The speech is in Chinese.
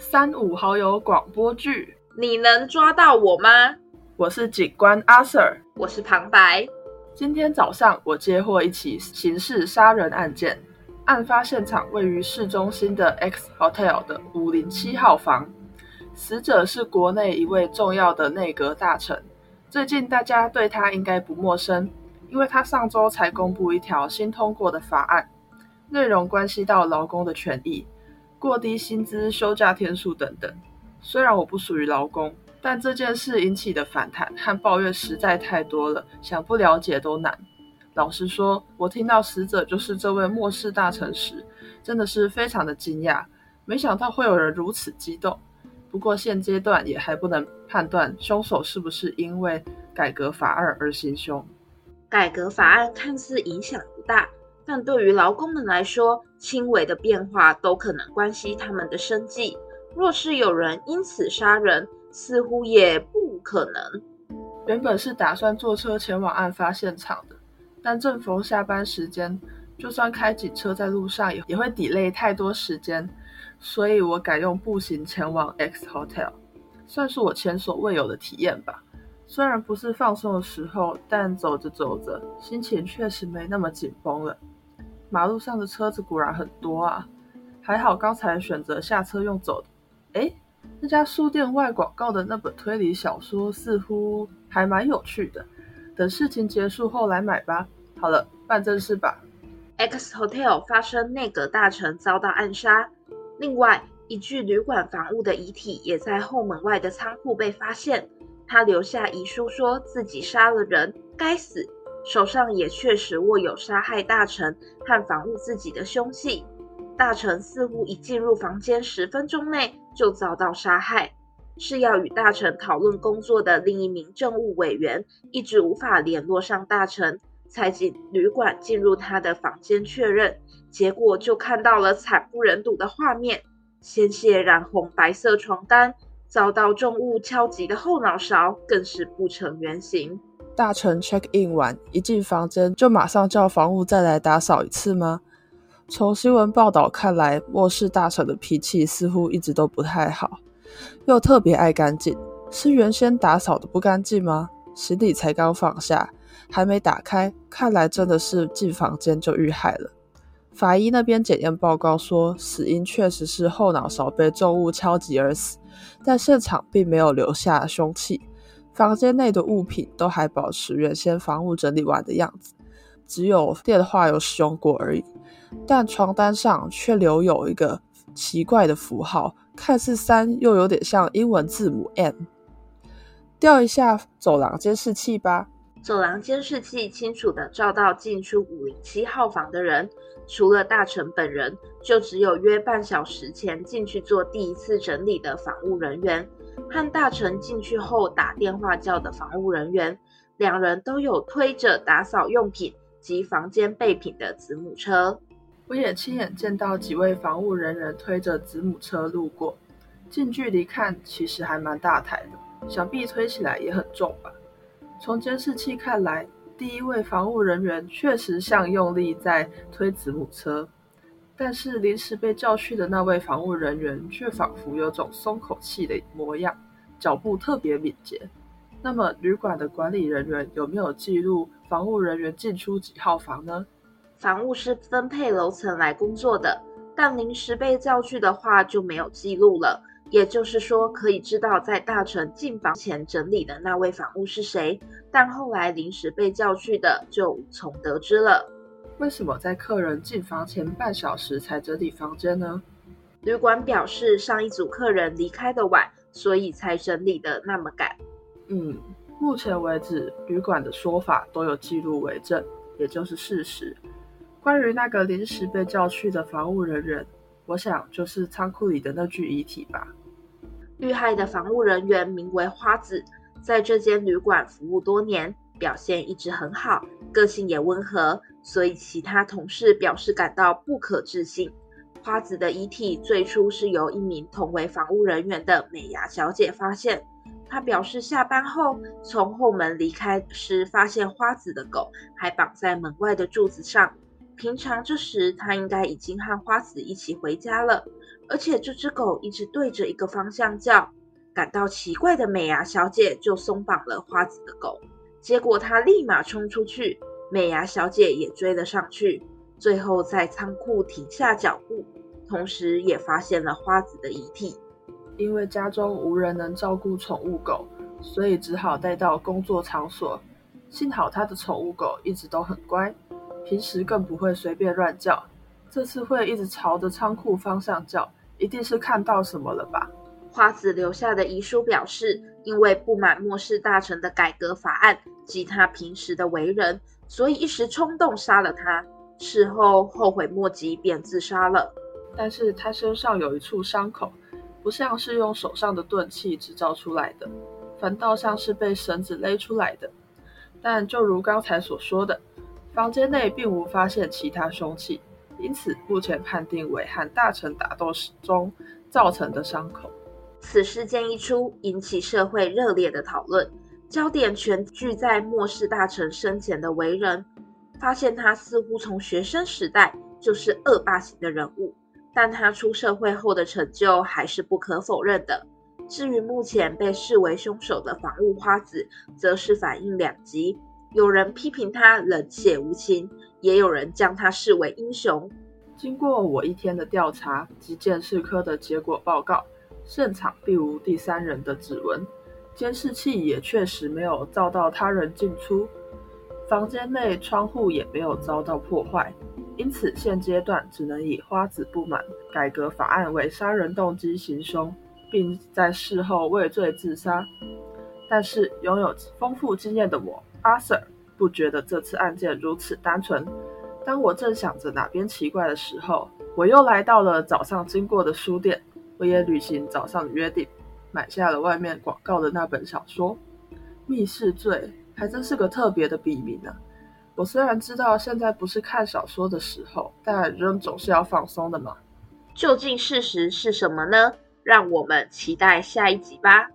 三五好友广播剧，你能抓到我吗？我是警官阿 Sir，我是旁白。今天早上我接获一起刑事杀人案件，案发现场位于市中心的 X Hotel 的五零七号房，死者是国内一位重要的内阁大臣。最近大家对他应该不陌生，因为他上周才公布一条新通过的法案，内容关系到劳工的权益。过低薪资、休假天数等等。虽然我不属于劳工，但这件事引起的反弹和抱怨实在太多了，想不了解都难。老实说，我听到死者就是这位末世大臣时，真的是非常的惊讶，没想到会有人如此激动。不过现阶段也还不能判断凶手是不是因为改革法案而行凶。改革法案看似影响不大。但对于劳工们来说，轻微的变化都可能关系他们的生计。若是有人因此杀人，似乎也不可能。原本是打算坐车前往案发现场的，但正逢下班时间，就算开警车在路上也也会抵累太多时间，所以我改用步行前往 X Hotel，算是我前所未有的体验吧。虽然不是放松的时候，但走着走着，心情确实没那么紧绷了。马路上的车子果然很多啊，还好刚才选择下车用走的。哎，那家书店外广告的那本推理小说似乎还蛮有趣的，等事情结束后来买吧。好了，办正事吧。X Hotel 发生内阁大臣遭到暗杀，另外一具旅馆房屋的遗体也在后门外的仓库被发现。他留下遗书，说自己杀了人，该死，手上也确实握有杀害大臣和防务自己的凶器。大臣似乎一进入房间十分钟内就遭到杀害。是要与大臣讨论工作的另一名政务委员一直无法联络上大臣，才进旅馆进入他的房间确认，结果就看到了惨不忍睹的画面：鲜血染红白色床单。遭到重物敲击的后脑勺更是不成原形。大臣 check in 完，一进房间就马上叫房务再来打扫一次吗？从新闻报道看来，末世大臣的脾气似乎一直都不太好，又特别爱干净。是原先打扫的不干净吗？行李才刚放下，还没打开，看来真的是进房间就遇害了。法医那边检验报告说，死因确实是后脑勺被重物敲击而死。但现场并没有留下凶器，房间内的物品都还保持原先房屋整理完的样子，只有电话有使用过而已。但床单上却留有一个奇怪的符号，看似三，又有点像英文字母 M。调一下走廊监视器吧。走廊监视器清楚地照到进出五零七号房的人，除了大臣本人，就只有约半小时前进去做第一次整理的房务人员，和大臣进去后打电话叫的防务人员，两人都有推着打扫用品及房间备品的子母车。我也亲眼见到几位防务人员推着子母车路过，近距离看其实还蛮大台的，想必推起来也很重吧。从监视器看来，第一位防务人员确实像用力在推子母车，但是临时被叫去的那位防务人员却仿佛有种松口气的模样，脚步特别敏捷。那么，旅馆的管理人员有没有记录防务人员进出几号房呢？房务是分配楼层来工作的，但临时被叫去的话就没有记录了。也就是说，可以知道在大臣进房前整理的那位房务是谁，但后来临时被叫去的就无从得知了。为什么在客人进房前半小时才整理房间呢？旅馆表示，上一组客人离开的晚，所以才整理的那么赶。嗯，目前为止，旅馆的说法都有记录为证，也就是事实。关于那个临时被叫去的房务人员，我想就是仓库里的那具遗体吧。遇害的防务人员名为花子，在这间旅馆服务多年，表现一直很好，个性也温和，所以其他同事表示感到不可置信。花子的遗体最初是由一名同为防务人员的美牙小姐发现，她表示下班后从后门离开时，发现花子的狗还绑在门外的柱子上。平常这时她应该已经和花子一起回家了。而且这只狗一直对着一个方向叫。感到奇怪的美牙小姐就松绑了花子的狗，结果他立马冲出去，美牙小姐也追了上去，最后在仓库停下脚步，同时也发现了花子的遗体。因为家中无人能照顾宠物狗，所以只好带到工作场所。幸好他的宠物狗一直都很乖，平时更不会随便乱叫。这次会一直朝着仓库方向叫，一定是看到什么了吧？花子留下的遗书表示，因为不满末世大臣的改革法案及他平时的为人，所以一时冲动杀了他。事后后悔莫及，便自杀了。但是他身上有一处伤口，不像是用手上的钝器制造出来的，反倒像是被绳子勒出来的。但就如刚才所说的，房间内并无发现其他凶器，因此目前判定为和大臣打斗时中造成的伤口。此事件一出，引起社会热烈的讨论，焦点全聚在末世大臣生前的为人，发现他似乎从学生时代就是恶霸型的人物，但他出社会后的成就还是不可否认的。至于目前被视为凶手的房屋花子，则是反应两极，有人批评他冷血无情，也有人将他视为英雄。经过我一天的调查及鉴识科的结果报告。现场并无第三人的指纹，监视器也确实没有照到他人进出，房间内窗户也没有遭到破坏，因此现阶段只能以花子不满改革法案为杀人动机行凶，并在事后畏罪自杀。但是拥有丰富经验的我，阿 Sir 不觉得这次案件如此单纯。当我正想着哪边奇怪的时候，我又来到了早上经过的书店。我也履行早上的约定，买下了外面广告的那本小说《密室罪》，还真是个特别的笔名呢。我虽然知道现在不是看小说的时候，但仍总是要放松的嘛。究竟事实是什么呢？让我们期待下一集吧。